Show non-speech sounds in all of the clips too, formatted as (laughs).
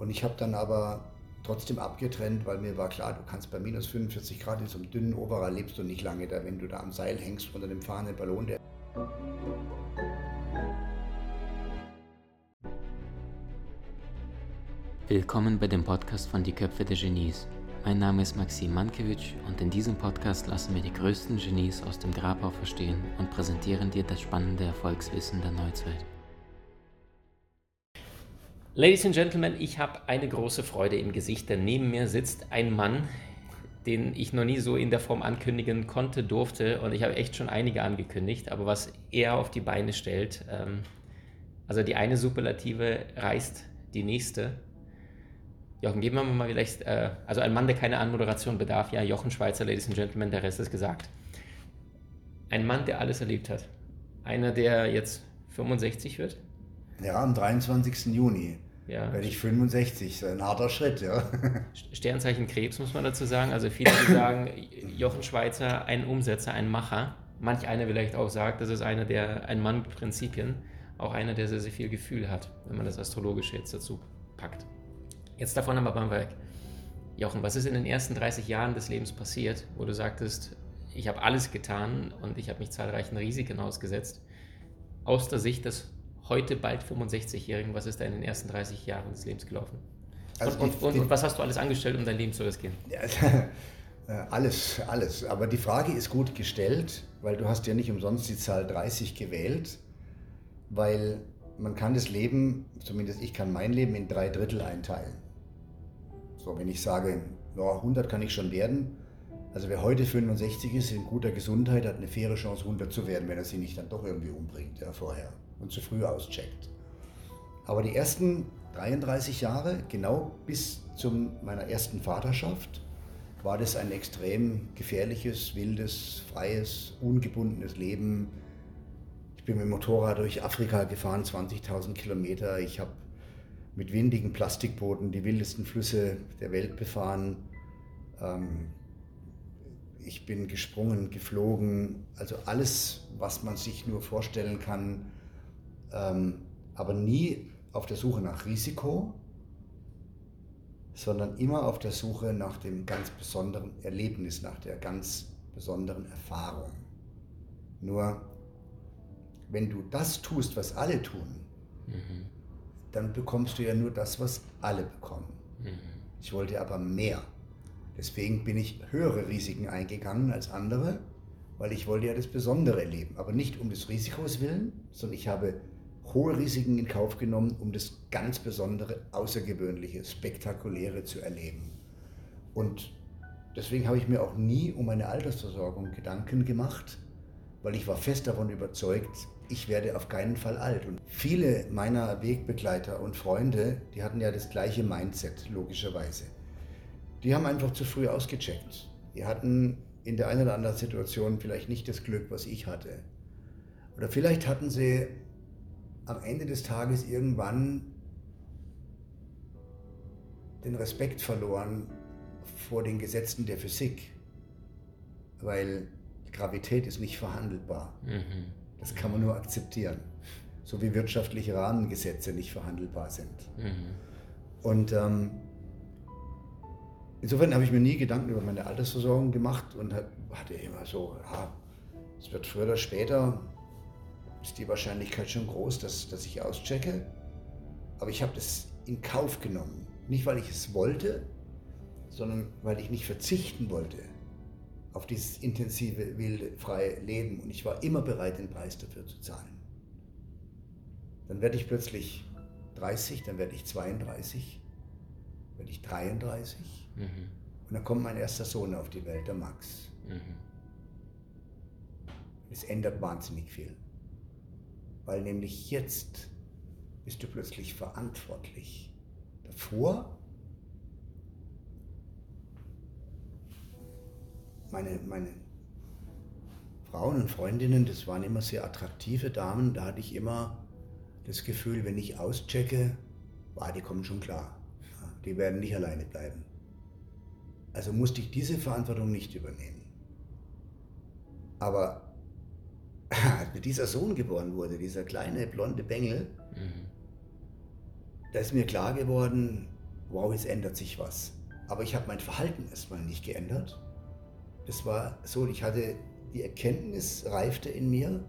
Und ich habe dann aber trotzdem abgetrennt, weil mir war klar, du kannst bei minus 45 Grad in so einem dünnen Oberall lebst du nicht lange da, wenn du da am Seil hängst unter dem fahrenden Ballon. Der Willkommen bei dem Podcast von Die Köpfe der Genies. Mein Name ist Maxim Mankewitsch und in diesem Podcast lassen wir die größten Genies aus dem Grabau verstehen und präsentieren dir das spannende Erfolgswissen der Neuzeit. Ladies and Gentlemen, ich habe eine große Freude im Gesicht, denn neben mir sitzt ein Mann, den ich noch nie so in der Form ankündigen konnte, durfte und ich habe echt schon einige angekündigt, aber was er auf die Beine stellt, ähm, also die eine Superlative reißt die nächste. Jochen, geben wir mal vielleicht, äh, also ein Mann, der keine Anmoderation bedarf, ja, Jochen Schweizer, Ladies and Gentlemen, der Rest ist gesagt. Ein Mann, der alles erlebt hat. Einer, der jetzt 65 wird. Ja, am 23. Juni ja. werde ich 65. So ein harter Schritt, ja. Sternzeichen Krebs, muss man dazu sagen. Also viele, die sagen, (laughs) Jochen Schweizer, ein Umsetzer, ein Macher. Manch einer vielleicht auch sagt, das ist einer, der, ein Mann mit Prinzipien, auch einer, der sehr, sehr viel Gefühl hat, wenn man das Astrologische jetzt dazu packt. Jetzt davon aber mal weg. Jochen, was ist in den ersten 30 Jahren des Lebens passiert, wo du sagtest, ich habe alles getan und ich habe mich zahlreichen Risiken ausgesetzt, aus der Sicht des heute bald 65-Jährigen, was ist da in den ersten 30 Jahren des Lebens gelaufen? Also und, die, und, und, was hast du alles angestellt, um dein Leben zu riskieren? (laughs) Äh, alles, alles. Aber die Frage ist gut gestellt, weil du hast ja nicht umsonst die Zahl 30 gewählt, weil man kann das Leben, zumindest ich kann mein Leben in drei Drittel einteilen. So, wenn ich sage, ja, 100 kann ich schon werden, also wer heute 65 ist, in guter Gesundheit, hat eine faire Chance, 100 zu werden, wenn er sich nicht dann doch irgendwie umbringt ja, vorher und zu früh auscheckt. Aber die ersten 33 Jahre, genau bis zu meiner ersten Vaterschaft, war das ein extrem gefährliches, wildes, freies, ungebundenes Leben. Ich bin mit dem Motorrad durch Afrika gefahren, 20.000 Kilometer. Ich habe mit windigen Plastikbooten die wildesten Flüsse der Welt befahren. Ähm, ich bin gesprungen, geflogen, also alles, was man sich nur vorstellen kann, ähm, aber nie auf der Suche nach Risiko, sondern immer auf der Suche nach dem ganz besonderen Erlebnis, nach der ganz besonderen Erfahrung. Nur wenn du das tust, was alle tun, mhm. dann bekommst du ja nur das, was alle bekommen. Mhm. Ich wollte aber mehr. Deswegen bin ich höhere Risiken eingegangen als andere, weil ich wollte ja das Besondere erleben. Aber nicht um des Risikos willen, sondern ich habe hohe Risiken in Kauf genommen, um das ganz Besondere, Außergewöhnliche, Spektakuläre zu erleben. Und deswegen habe ich mir auch nie um meine Altersversorgung Gedanken gemacht, weil ich war fest davon überzeugt, ich werde auf keinen Fall alt. Und viele meiner Wegbegleiter und Freunde, die hatten ja das gleiche Mindset, logischerweise. Die haben einfach zu früh ausgecheckt. Die hatten in der einen oder anderen Situation vielleicht nicht das Glück, was ich hatte. Oder vielleicht hatten sie am Ende des Tages irgendwann den Respekt verloren vor den Gesetzen der Physik, weil Gravität ist nicht verhandelbar. Mhm. Das kann man nur akzeptieren. So wie wirtschaftliche Rahmengesetze nicht verhandelbar sind. Mhm. Und ähm, insofern habe ich mir nie Gedanken über meine Altersversorgung gemacht und hatte immer so, ja, es wird früher oder später ist die Wahrscheinlichkeit schon groß, dass, dass ich auschecke. Aber ich habe das in Kauf genommen. Nicht, weil ich es wollte, sondern weil ich nicht verzichten wollte auf dieses intensive, wilde, freie Leben. Und ich war immer bereit, den Preis dafür zu zahlen. Dann werde ich plötzlich 30, dann werde ich 32, werde ich 33. Mhm. Und dann kommt mein erster Sohn auf die Welt, der Max. Mhm. Es ändert wahnsinnig viel weil nämlich jetzt bist du plötzlich verantwortlich. Davor, meine, meine Frauen und Freundinnen, das waren immer sehr attraktive Damen, da hatte ich immer das Gefühl, wenn ich auschecke, ah, die kommen schon klar. Die werden nicht alleine bleiben. Also musste ich diese Verantwortung nicht übernehmen. Aber als mir dieser Sohn geboren wurde, dieser kleine blonde Bengel, mhm. da ist mir klar geworden, wow, jetzt ändert sich was. Aber ich habe mein Verhalten erstmal nicht geändert. Es war so, ich hatte die Erkenntnis reifte in mir,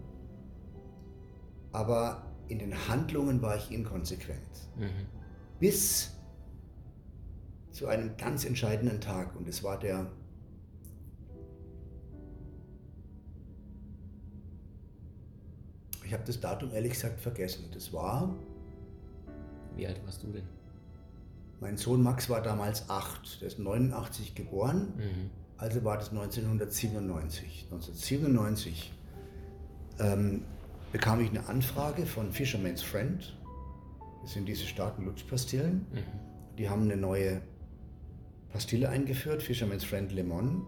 aber in den Handlungen war ich inkonsequent. Mhm. Bis zu einem ganz entscheidenden Tag und es war der Ich habe das Datum ehrlich gesagt vergessen. Das war. Wie alt warst du denn? Mein Sohn Max war damals acht. Der ist 89 geboren. Mhm. Also war das 1997. 1997 ähm, bekam ich eine Anfrage von Fisherman's Friend. Das sind diese starken Lutschpastillen. Mhm. Die haben eine neue Pastille eingeführt, Fisherman's Friend Lemon,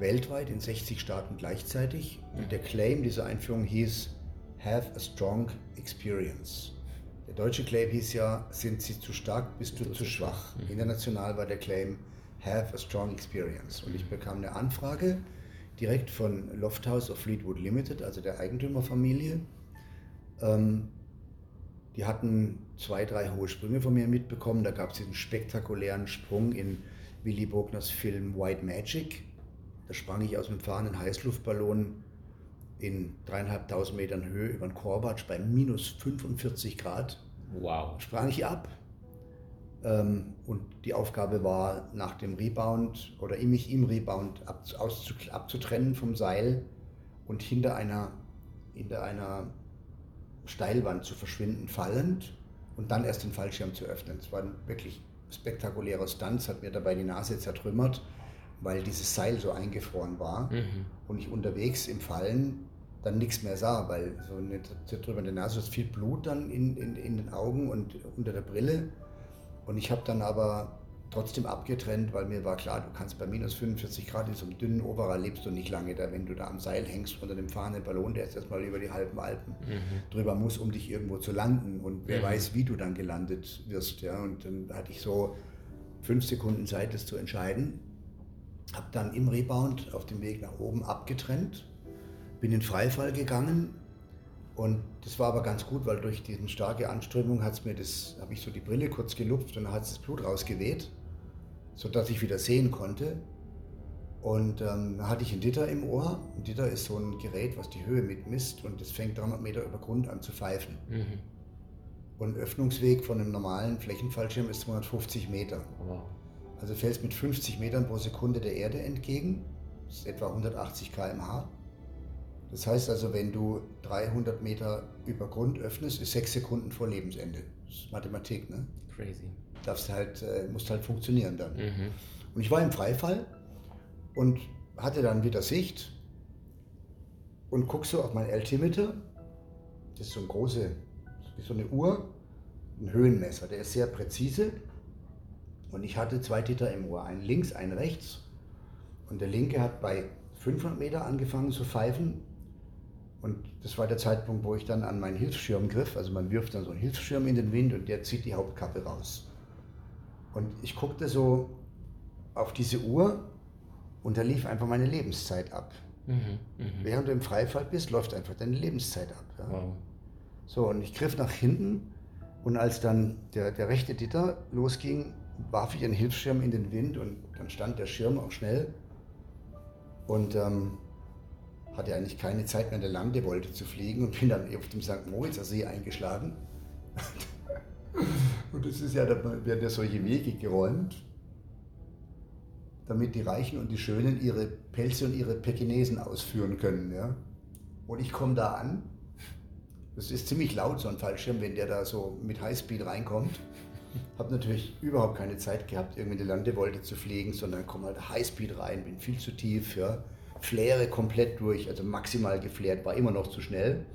weltweit in 60 Staaten gleichzeitig. Und der Claim dieser Einführung hieß Have a Strong Experience. Der deutsche Claim hieß ja, sind Sie zu stark, bist du zu schwach. Mhm. International war der Claim Have a Strong Experience. Und ich bekam eine Anfrage direkt von Lofthouse of Fleetwood Limited, also der Eigentümerfamilie. Ähm, die hatten zwei, drei hohe Sprünge von mir mitbekommen. Da gab es diesen spektakulären Sprung in Willy Bogners Film White Magic. Da sprang ich aus dem fahrenden Heißluftballon in dreieinhalbtausend Metern Höhe über den Korbatsch bei minus 45 Grad. Wow. Sprang ich ab. Ähm, und die Aufgabe war, nach dem Rebound oder mich im Rebound ab, abzutrennen vom Seil und hinter einer, hinter einer Steilwand zu verschwinden, fallend und dann erst den Fallschirm zu öffnen. Es war ein wirklich spektakulärer Stunt, hat mir dabei die Nase zertrümmert, weil dieses Seil so eingefroren war mhm. und ich unterwegs im Fallen dann nichts mehr sah, weil so eine zertrümmerte Nase, ist viel Blut dann in, in, in den Augen und unter der Brille. Und ich habe dann aber trotzdem abgetrennt, weil mir war klar, du kannst bei minus 45 Grad in so einem dünnen Overall lebst du nicht lange da, wenn du da am Seil hängst unter dem fahrenden Ballon, der jetzt erstmal über die halben Alpen mhm. drüber muss, um dich irgendwo zu landen. Und wer mhm. weiß, wie du dann gelandet wirst. Ja? Und dann hatte ich so fünf Sekunden Zeit, das zu entscheiden. Habe dann im Rebound auf dem Weg nach oben abgetrennt, bin in Freifall gegangen, und das war aber ganz gut, weil durch diese starke Anströmung hat's mir das, habe ich so die Brille kurz gelupft und dann hat es das Blut rausgeweht sodass ich wieder sehen konnte. Und ähm, da hatte ich ein Ditter im Ohr. Ein Ditter ist so ein Gerät, was die Höhe mitmisst und das fängt 300 Meter über Grund an zu pfeifen. Mhm. Und Öffnungsweg von einem normalen Flächenfallschirm ist 250 Meter. Wow. Also fällst mit 50 Metern pro Sekunde der Erde entgegen. Das ist etwa 180 km/h. Das heißt also, wenn du 300 Meter über Grund öffnest, ist sechs Sekunden vor Lebensende. Das ist Mathematik, ne? Crazy darfst halt, äh, musst halt funktionieren dann. Mhm. Und ich war im Freifall und hatte dann wieder Sicht und guck so auf mein Altimeter. Das ist so ein große, wie so eine Uhr, ein Höhenmesser, der ist sehr präzise. Und ich hatte zwei Titter im Ohr, einen links, einen rechts. Und der linke hat bei 500 Meter angefangen zu pfeifen. Und das war der Zeitpunkt, wo ich dann an meinen Hilfsschirm griff. Also man wirft dann so einen Hilfsschirm in den Wind und der zieht die Hauptkappe raus. Und ich guckte so auf diese Uhr und da lief einfach meine Lebenszeit ab. Mhm, mh. Während du im Freifall bist, läuft einfach deine Lebenszeit ab. Ja? Wow. So, und ich griff nach hinten und als dann der, der rechte Ditter losging, warf ich den Hilfsschirm in den Wind und dann stand der Schirm auch schnell und ähm, hatte eigentlich keine Zeit mehr in der Landewolte zu fliegen und bin dann auf dem St. Moritzer See eingeschlagen. (laughs) Und es ist ja, da werden ja solche Wege geräumt, damit die Reichen und die Schönen ihre Pelze und ihre Pekinesen ausführen können. Ja? Und ich komme da an. Das ist ziemlich laut, so ein Fallschirm, wenn der da so mit Highspeed reinkommt. Habe natürlich überhaupt keine Zeit gehabt, irgendwie eine Landewolte zu fliegen, sondern komme halt Highspeed rein, bin viel zu tief, ja. Fläre komplett durch, also maximal geflärt, war immer noch zu schnell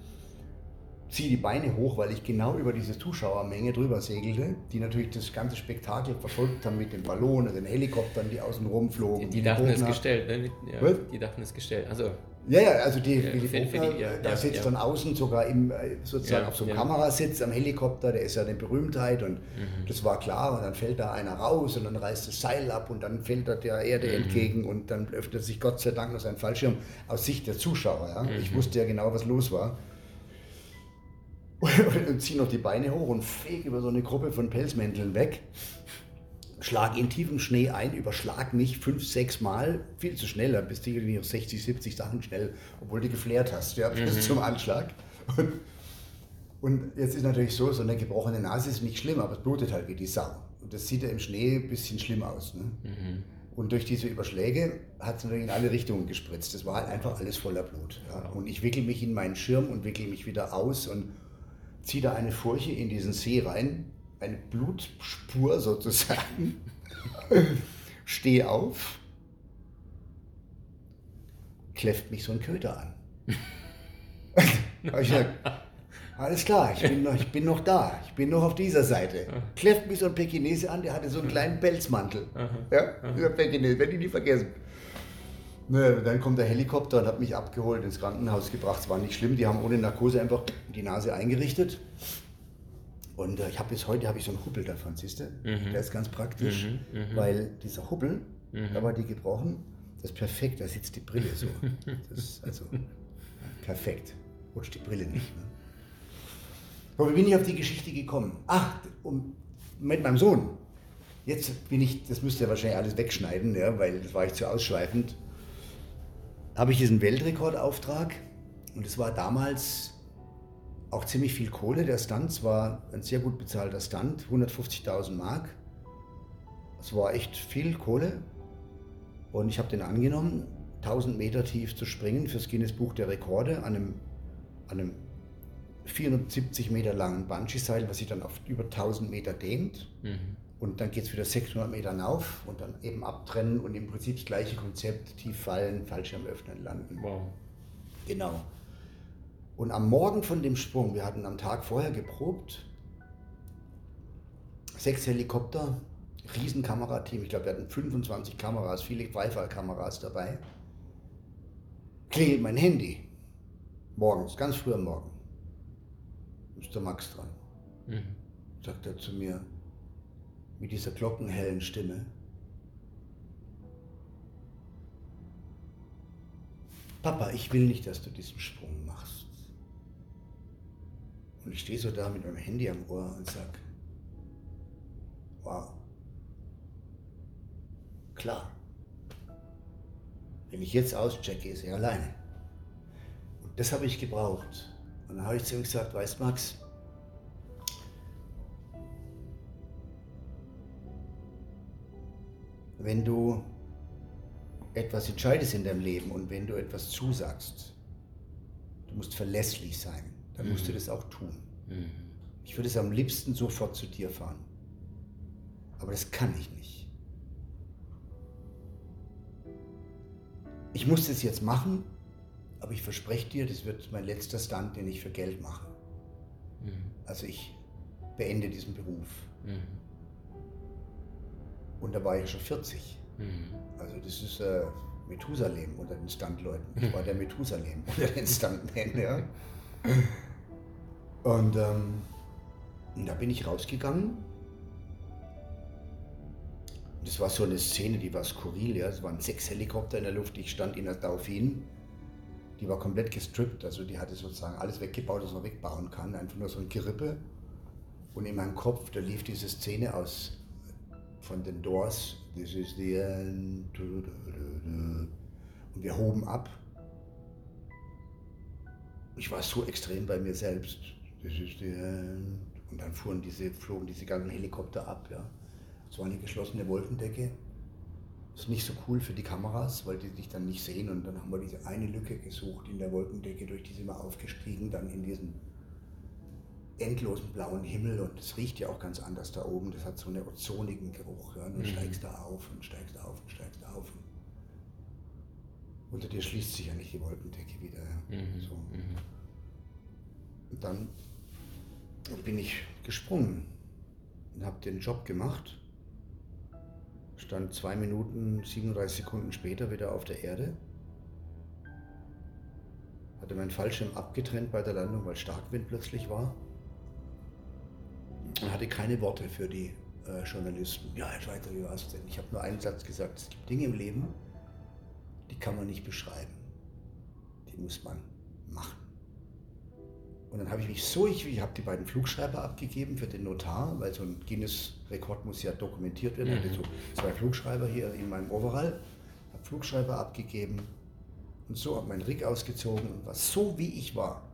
ziehe die Beine hoch, weil ich genau über diese Zuschauermenge drüber segelte, die natürlich das ganze Spektakel verfolgt haben mit den Ballonen, den Helikoptern, die außen rumflogen. Die, die dachten es gestellt, ne? Ja, die dachten es gestellt. Also ja, ja, also die, ja, die, die ja, da sitzt ja. dann außen sogar im, äh, sozusagen auf so einem Kamerasitz am Helikopter, der ist ja eine Berühmtheit und mhm. das war klar und dann fällt da einer raus und dann reißt das Seil ab und dann fällt er der Erde mhm. entgegen und dann öffnet sich Gott sei Dank noch sein Fallschirm aus Sicht der Zuschauer. Ja? Mhm. Ich wusste ja genau, was los war (laughs) und ziehe noch die Beine hoch und fege über so eine Gruppe von Pelzmänteln weg. Schlag in tiefem Schnee ein, überschlag mich fünf, sechs Mal, viel zu schnell, dann bist du irgendwie auf 60, 70 Sachen schnell, obwohl du geflärt hast, ja, (laughs) bis mhm. zum Anschlag. Und, und, jetzt ist natürlich so, so eine gebrochene Nase ist nicht schlimm, aber es blutet halt wie die Sau. Und das sieht ja im Schnee ein bisschen schlimm aus. Ne? Mhm. Und durch diese Überschläge hat es natürlich in alle Richtungen gespritzt. Das war halt einfach alles voller Blut. Ja. Und ich wickel mich in meinen Schirm und wickel mich wieder aus und ziehe da eine Furche in diesen See rein eine Blutspur sozusagen. (laughs) Stehe auf, kläfft mich so ein Köter an. ich gesagt, alles klar, ich bin, noch, ich bin noch da, ich bin noch auf dieser Seite. Kläfft mich so ein Pekinese an, der hatte so einen kleinen Pelzmantel. Ja, dieser Pekinese, werde ich nie vergessen. Ne, dann kommt der Helikopter und hat mich abgeholt, ins Krankenhaus gebracht. Es war nicht schlimm, die haben ohne Narkose einfach die Nase eingerichtet. Und äh, ich habe bis heute habe ich so einen Hubbel davon, siehst du? Mhm. Der ist ganz praktisch, mhm. mhm. weil dieser Hubbel, mhm. da war die gebrochen, das ist perfekt, da sitzt die Brille so. (laughs) Das ist also perfekt. Rutscht die Brille nicht. Ne? Aber wie bin ich auf die Geschichte gekommen? Ach, um, mit meinem Sohn. Jetzt bin ich, das müsst ihr wahrscheinlich alles wegschneiden, ja, weil das war ich zu ausschweifend. Habe ich diesen Weltrekordauftrag und es war damals auch ziemlich viel Kohle. Der Stunt war ein sehr gut bezahlter Stunt, 150.000 Mark. Es war echt viel Kohle und ich habe den angenommen, 1000 Meter tief zu springen fürs Guinness Buch der Rekorde an einem, an einem 470 Meter langen Bungee-Seil, was sich dann auf über 1000 Meter dehnt. Mhm. Und dann geht es wieder 600 Meter hinauf und dann eben abtrennen und im Prinzip das gleiche Konzept, tief fallen, Fallschirm öffnen, landen. Wow. Genau. Und am Morgen von dem Sprung, wir hatten am Tag vorher geprobt, sechs Helikopter, Riesenkamerateam, ich glaube, wir hatten 25 Kameras, viele Wi-Fi-Kameras dabei. Klingelt mein Handy. Morgens, ganz früh am Morgen. Ist der Max dran. Mhm. Sagt er zu mir mit dieser glockenhellen Stimme. Papa, ich will nicht, dass du diesen Sprung machst. Und ich stehe so da mit meinem Handy am Ohr und sage, wow, klar, wenn ich jetzt auschecke, ist er alleine. Und das habe ich gebraucht. Und dann habe ich zu ihm gesagt, weißt Max, wenn du etwas entscheidest in deinem Leben und wenn du etwas zusagst, du musst verlässlich sein dann musst du mhm. das auch tun. Mhm. Ich würde es am liebsten sofort zu dir fahren. Aber das kann ich nicht. Ich muss das jetzt machen, aber ich verspreche dir, das wird mein letzter Stunt, den ich für Geld mache. Mhm. Also ich beende diesen Beruf. Mhm. Und da war ich schon 40. Mhm. Also das ist äh, Methusalem unter den Stuntleuten. Ich war der (laughs) Methusalem unter den Stuntmen, ja. (laughs) Und ähm, da bin ich rausgegangen. Das war so eine Szene, die war skurril. Ja. Es waren sechs Helikopter in der Luft. Ich stand in der Dauphine. Die war komplett gestrippt. Also die hatte sozusagen alles weggebaut, was man wegbauen kann. Einfach nur so ein Gerippe. Und in meinem Kopf, da lief diese Szene aus von den Doors. This is the end. Und wir hoben ab. Ich war so extrem bei mir selbst und dann fuhren diese, flogen diese ganzen Helikopter ab. Ja. Es war eine geschlossene Wolkendecke. Das ist nicht so cool für die Kameras, weil die dich dann nicht sehen. Und dann haben wir diese eine Lücke gesucht in der Wolkendecke, durch die sind wir aufgestiegen, dann in diesen endlosen blauen Himmel. Und es riecht ja auch ganz anders da oben. Das hat so einen ozonigen Geruch. Ja. Du mhm. steigst da auf und steigst auf und steigst auf. Und unter dir schließt sich ja nicht die Wolkendecke wieder. Ja. Mhm. So. Mhm. Und dann bin ich gesprungen und habe den Job gemacht. Stand zwei Minuten, 37 Sekunden später wieder auf der Erde. Hatte meinen Fallschirm abgetrennt bei der Landung, weil Starkwind plötzlich war. Und hatte keine Worte für die äh, Journalisten. Ja, Herr Schweitzer, wie war es denn? Ich habe nur einen Satz gesagt, es gibt Dinge im Leben, die kann man nicht beschreiben. Die muss man machen. Und dann habe ich mich so, ich, ich habe die beiden Flugschreiber abgegeben für den Notar, weil so ein Guinness-Rekord muss ja dokumentiert werden. Ich hatte so zwei Flugschreiber hier in meinem Overall, habe Flugschreiber abgegeben und so habe meinen Rig ausgezogen und war so wie ich war,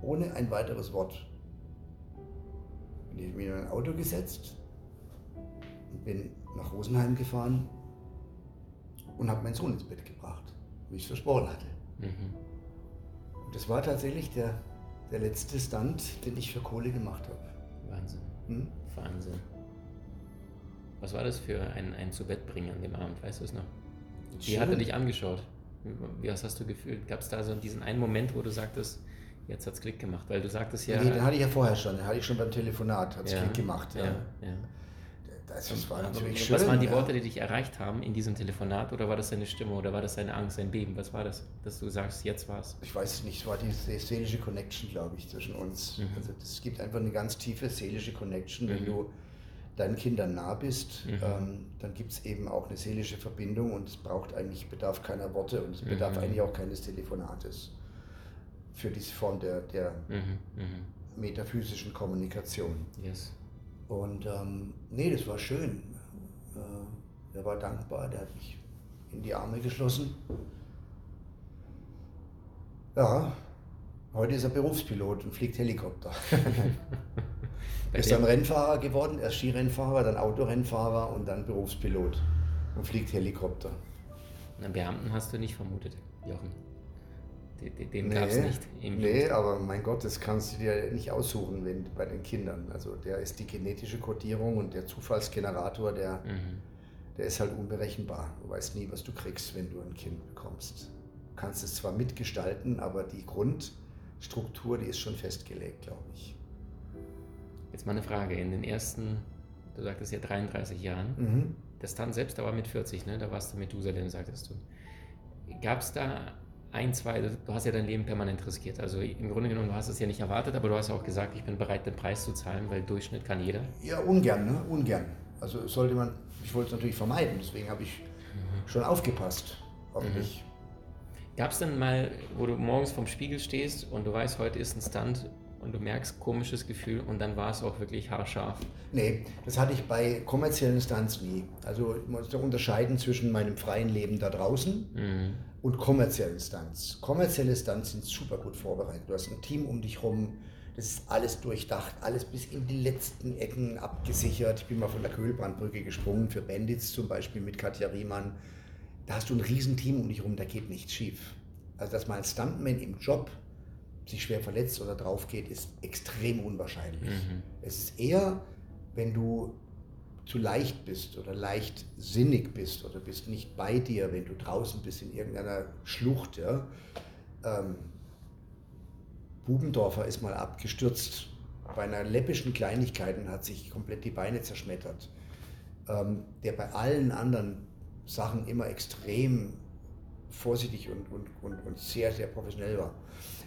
ohne ein weiteres Wort. Bin ich mir in ein Auto gesetzt und bin nach Rosenheim gefahren und habe meinen Sohn ins Bett gebracht, wie ich es versprochen hatte. Mhm. Und das war tatsächlich der, der letzte Stunt, den ich für Kohle gemacht habe. Wahnsinn. Hm? Wahnsinn. Was war das für ein, ein zu Bett bringen an dem Abend, weißt du es noch? Wie hat er dich angeschaut? Wie, was hast du gefühlt? Gab es da so diesen einen Moment, wo du sagtest, jetzt hat es Klick gemacht? Weil du sagtest ja. Nee, den hatte ich ja vorher schon, den hatte ich schon beim Telefonat, hat es ja, Klick gemacht. Ja. ja, ja. Das, das war natürlich schön. Was waren die Worte, die dich erreicht haben in diesem Telefonat? Oder war das deine Stimme oder war das deine Angst, dein Beben? Was war das, dass du sagst, jetzt war es? Ich weiß es nicht, es war die seelische Connection, glaube ich, zwischen uns. Mhm. Also es gibt einfach eine ganz tiefe seelische Connection, wenn mhm. du deinen Kindern nah bist, mhm. ähm, dann gibt es eben auch eine seelische Verbindung und es braucht eigentlich, bedarf keiner Worte und es bedarf mhm. eigentlich auch keines Telefonates für diese Form der, der mhm. mhm. metaphysischen Kommunikation. Yes. Und ähm, nee, das war schön. Äh, der war dankbar, der hat mich in die Arme geschlossen. Ja, heute ist er Berufspilot und fliegt Helikopter. (laughs) Er ist dann Rennfahrer geworden, erst Skirennfahrer, dann Autorennfahrer und dann Berufspilot und fliegt Helikopter. Einen Beamten hast du nicht vermutet, Jochen. Den, den nee, gab es nicht. nee, aber mein Gott, das kannst du dir nicht aussuchen wenn, bei den Kindern. Also der ist die genetische Kodierung und der Zufallsgenerator, der, mhm. der ist halt unberechenbar. Du weißt nie, was du kriegst, wenn du ein Kind bekommst. Du kannst es zwar mitgestalten, aber die Grundstruktur, die ist schon festgelegt, glaube ich. Jetzt mal eine Frage. In den ersten, du sagtest ja 33 Jahren, mhm. das dann selbst, da war mit 40, ne? da warst du mit Methusalem, sagtest du. Gab es da ein, zwei, du hast ja dein Leben permanent riskiert. Also im Grunde genommen, du hast es ja nicht erwartet, aber du hast auch gesagt, ich bin bereit, den Preis zu zahlen, weil Durchschnitt kann jeder. Ja, ungern, ne? Ungern. Also sollte man, ich wollte es natürlich vermeiden, deswegen habe ich mhm. schon aufgepasst auf mhm. mich. Gab es denn mal, wo du morgens vorm Spiegel stehst und du weißt, heute ist ein Stunt und du merkst komisches Gefühl und dann war es auch wirklich haarscharf. Nee, das hatte ich bei kommerziellen Stunts nie. Also ich muss da unterscheiden zwischen meinem freien Leben da draußen mhm. Und kommerziellen Stunts. Kommerzielle Stunts sind super gut vorbereitet. Du hast ein Team um dich rum, das ist alles durchdacht, alles bis in die letzten Ecken abgesichert. Ich bin mal von der Köhlbrandbrücke gesprungen für Bandits zum Beispiel mit Katja Riemann. Da hast du ein Riesenteam um dich rum, da geht nichts schief. Also dass mal ein Stuntman im Job sich schwer verletzt oder drauf geht, ist extrem unwahrscheinlich. Mhm. Es ist eher, wenn du zu leicht bist oder leichtsinnig bist oder bist nicht bei dir, wenn du draußen bist in irgendeiner Schlucht. Ja. Ähm, Bubendorfer ist mal abgestürzt bei einer läppischen Kleinigkeit und hat sich komplett die Beine zerschmettert. Ähm, der bei allen anderen Sachen immer extrem vorsichtig und, und, und, und sehr, sehr professionell war.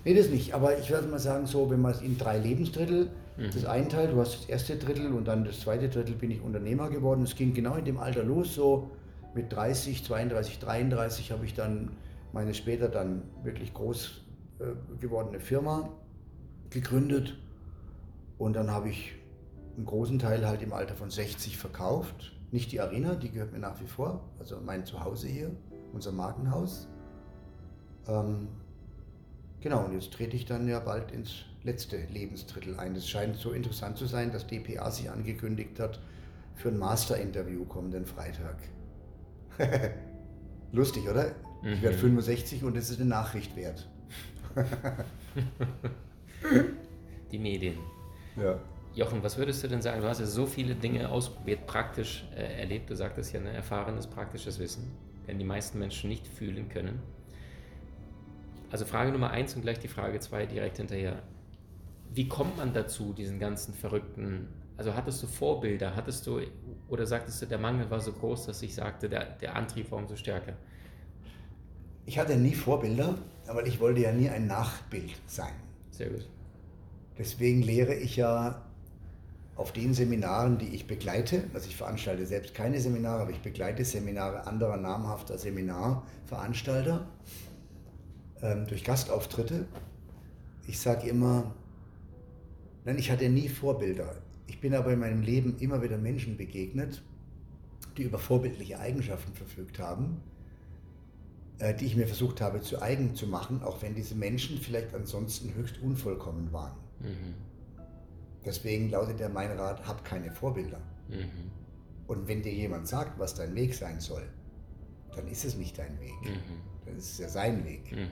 Nee, das nicht. Aber ich würde mal sagen, so, wenn man es in drei Lebensdrittel mhm. das einteilt, du hast das erste Drittel und dann das zweite Drittel bin ich Unternehmer geworden. Es ging genau in dem Alter los, so mit 30, 32, 33 habe ich dann meine später dann wirklich groß äh, gewordene Firma gegründet. Und dann habe ich einen großen Teil halt im Alter von 60 verkauft. Nicht die Arena, die gehört mir nach wie vor, also mein Zuhause hier, unser Markenhaus. Ähm, Genau, und jetzt trete ich dann ja bald ins letzte Lebensdrittel ein. Es scheint so interessant zu sein, dass DPA sich angekündigt hat für ein Master-Interview kommenden Freitag. (laughs) Lustig, oder? Mhm. Ich werde 65 und es ist eine Nachricht wert. (laughs) Die Medien. Ja. Jochen, was würdest du denn sagen? Du hast ja so viele Dinge ausprobiert, praktisch äh, erlebt. Du sagtest ja, ne, erfahrenes, praktisches Wissen, wenn die meisten Menschen nicht fühlen können. Also Frage Nummer eins und gleich die Frage zwei direkt hinterher. Wie kommt man dazu, diesen ganzen verrückten, also hattest du Vorbilder, hattest du, oder sagtest du, der Mangel war so groß, dass ich sagte, der, der Antrieb war umso stärker? Ich hatte nie Vorbilder, aber ich wollte ja nie ein Nachbild sein. Sehr gut. Deswegen lehre ich ja auf den Seminaren, die ich begleite, also ich veranstalte selbst keine Seminare, aber ich begleite Seminare anderer namhafter Seminarveranstalter ähm, durch Gastauftritte Ich sage immer, nein, ich hatte nie Vorbilder. Ich bin aber in meinem Leben immer wieder Menschen begegnet, die über vorbildliche Eigenschaften verfügt haben, äh, die ich mir versucht habe zu eigen zu machen, auch wenn diese Menschen vielleicht ansonsten höchst unvollkommen waren. Mhm. Deswegen lautet der mein Rat, hab keine Vorbilder. Mhm. Und wenn dir jemand sagt, was dein Weg sein soll, dann ist es nicht dein Weg. Mhm. Dann ist es ja sein Weg. Mhm.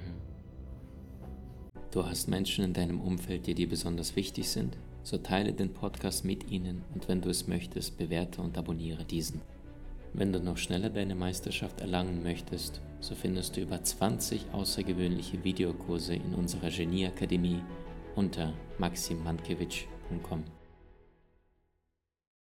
Du hast Menschen in deinem Umfeld, die dir besonders wichtig sind? So teile den Podcast mit ihnen und wenn du es möchtest, bewerte und abonniere diesen. Wenn du noch schneller deine Meisterschaft erlangen möchtest, so findest du über 20 außergewöhnliche Videokurse in unserer Genieakademie unter maximmankiewicz.com www.ecom.